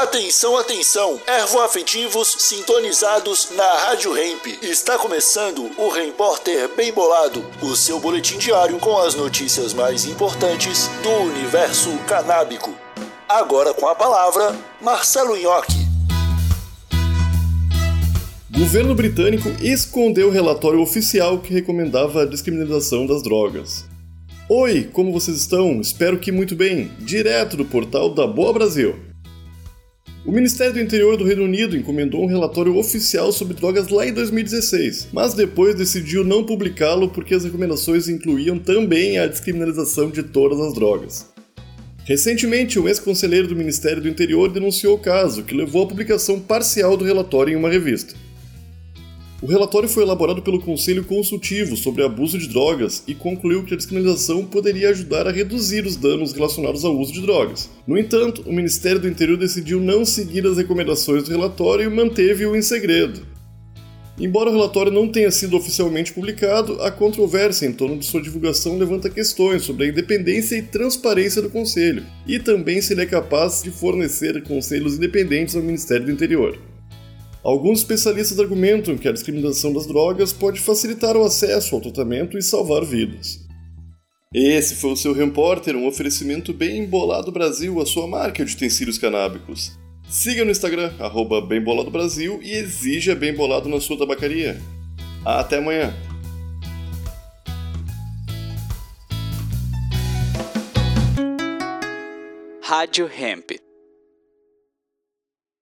Atenção, atenção! Ervoafetivos sintonizados na Rádio Hemp. Está começando o Repórter Bem Bolado, o seu boletim diário com as notícias mais importantes do universo canábico. Agora com a palavra, Marcelo Nhoque. Governo britânico escondeu o relatório oficial que recomendava a descriminalização das drogas. Oi, como vocês estão? Espero que muito bem. Direto do portal da Boa Brasil. O Ministério do Interior do Reino Unido encomendou um relatório oficial sobre drogas lá em 2016, mas depois decidiu não publicá-lo porque as recomendações incluíam também a descriminalização de todas as drogas. Recentemente, um ex-conselheiro do Ministério do Interior denunciou o caso, que levou à publicação parcial do relatório em uma revista. O relatório foi elaborado pelo Conselho Consultivo sobre Abuso de Drogas e concluiu que a descriminalização poderia ajudar a reduzir os danos relacionados ao uso de drogas. No entanto, o Ministério do Interior decidiu não seguir as recomendações do relatório e manteve-o em segredo. Embora o relatório não tenha sido oficialmente publicado, a controvérsia em torno de sua divulgação levanta questões sobre a independência e transparência do Conselho, e também se ele é capaz de fornecer conselhos independentes ao Ministério do Interior. Alguns especialistas argumentam que a discriminação das drogas pode facilitar o acesso ao tratamento e salvar vidas. Esse foi o seu Repórter, um oferecimento bem embolado Brasil, a sua marca de utensílios canábicos. Siga no Instagram, arroba Bem Bolado Brasil e exija Bem Bolado na sua tabacaria. Até amanhã! Rádio Hemp.